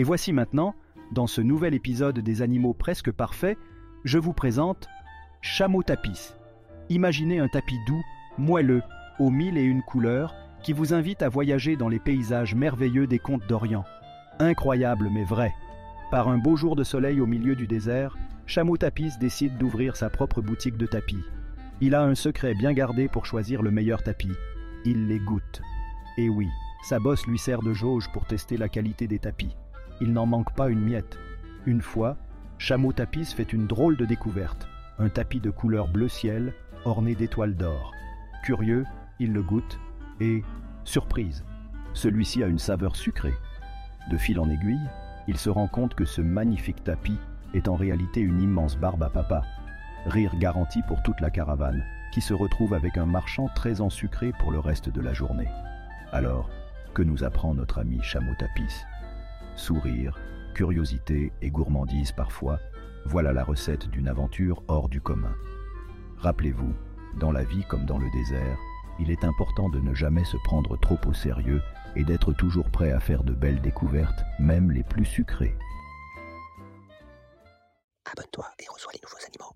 Et voici maintenant, dans ce nouvel épisode des animaux presque parfaits, je vous présente Chameau Tapis. Imaginez un tapis doux, moelleux, aux mille et une couleurs, qui vous invite à voyager dans les paysages merveilleux des contes d'Orient. Incroyable mais vrai. Par un beau jour de soleil au milieu du désert, Chameau Tapis décide d'ouvrir sa propre boutique de tapis. Il a un secret bien gardé pour choisir le meilleur tapis. Il les goûte. Et oui, sa bosse lui sert de jauge pour tester la qualité des tapis. Il n'en manque pas une miette. Une fois, Chameau Tapis fait une drôle de découverte. Un tapis de couleur bleu ciel, orné d'étoiles d'or. Curieux, il le goûte et, surprise, celui-ci a une saveur sucrée. De fil en aiguille, il se rend compte que ce magnifique tapis est en réalité une immense barbe à papa. Rire garanti pour toute la caravane, qui se retrouve avec un marchand très ensucré pour le reste de la journée. Alors, que nous apprend notre ami Chameau Tapis? Sourire, curiosité et gourmandise parfois, voilà la recette d'une aventure hors du commun. Rappelez-vous, dans la vie comme dans le désert, il est important de ne jamais se prendre trop au sérieux et d'être toujours prêt à faire de belles découvertes, même les plus sucrées. Abonne-toi et reçois les nouveaux animaux.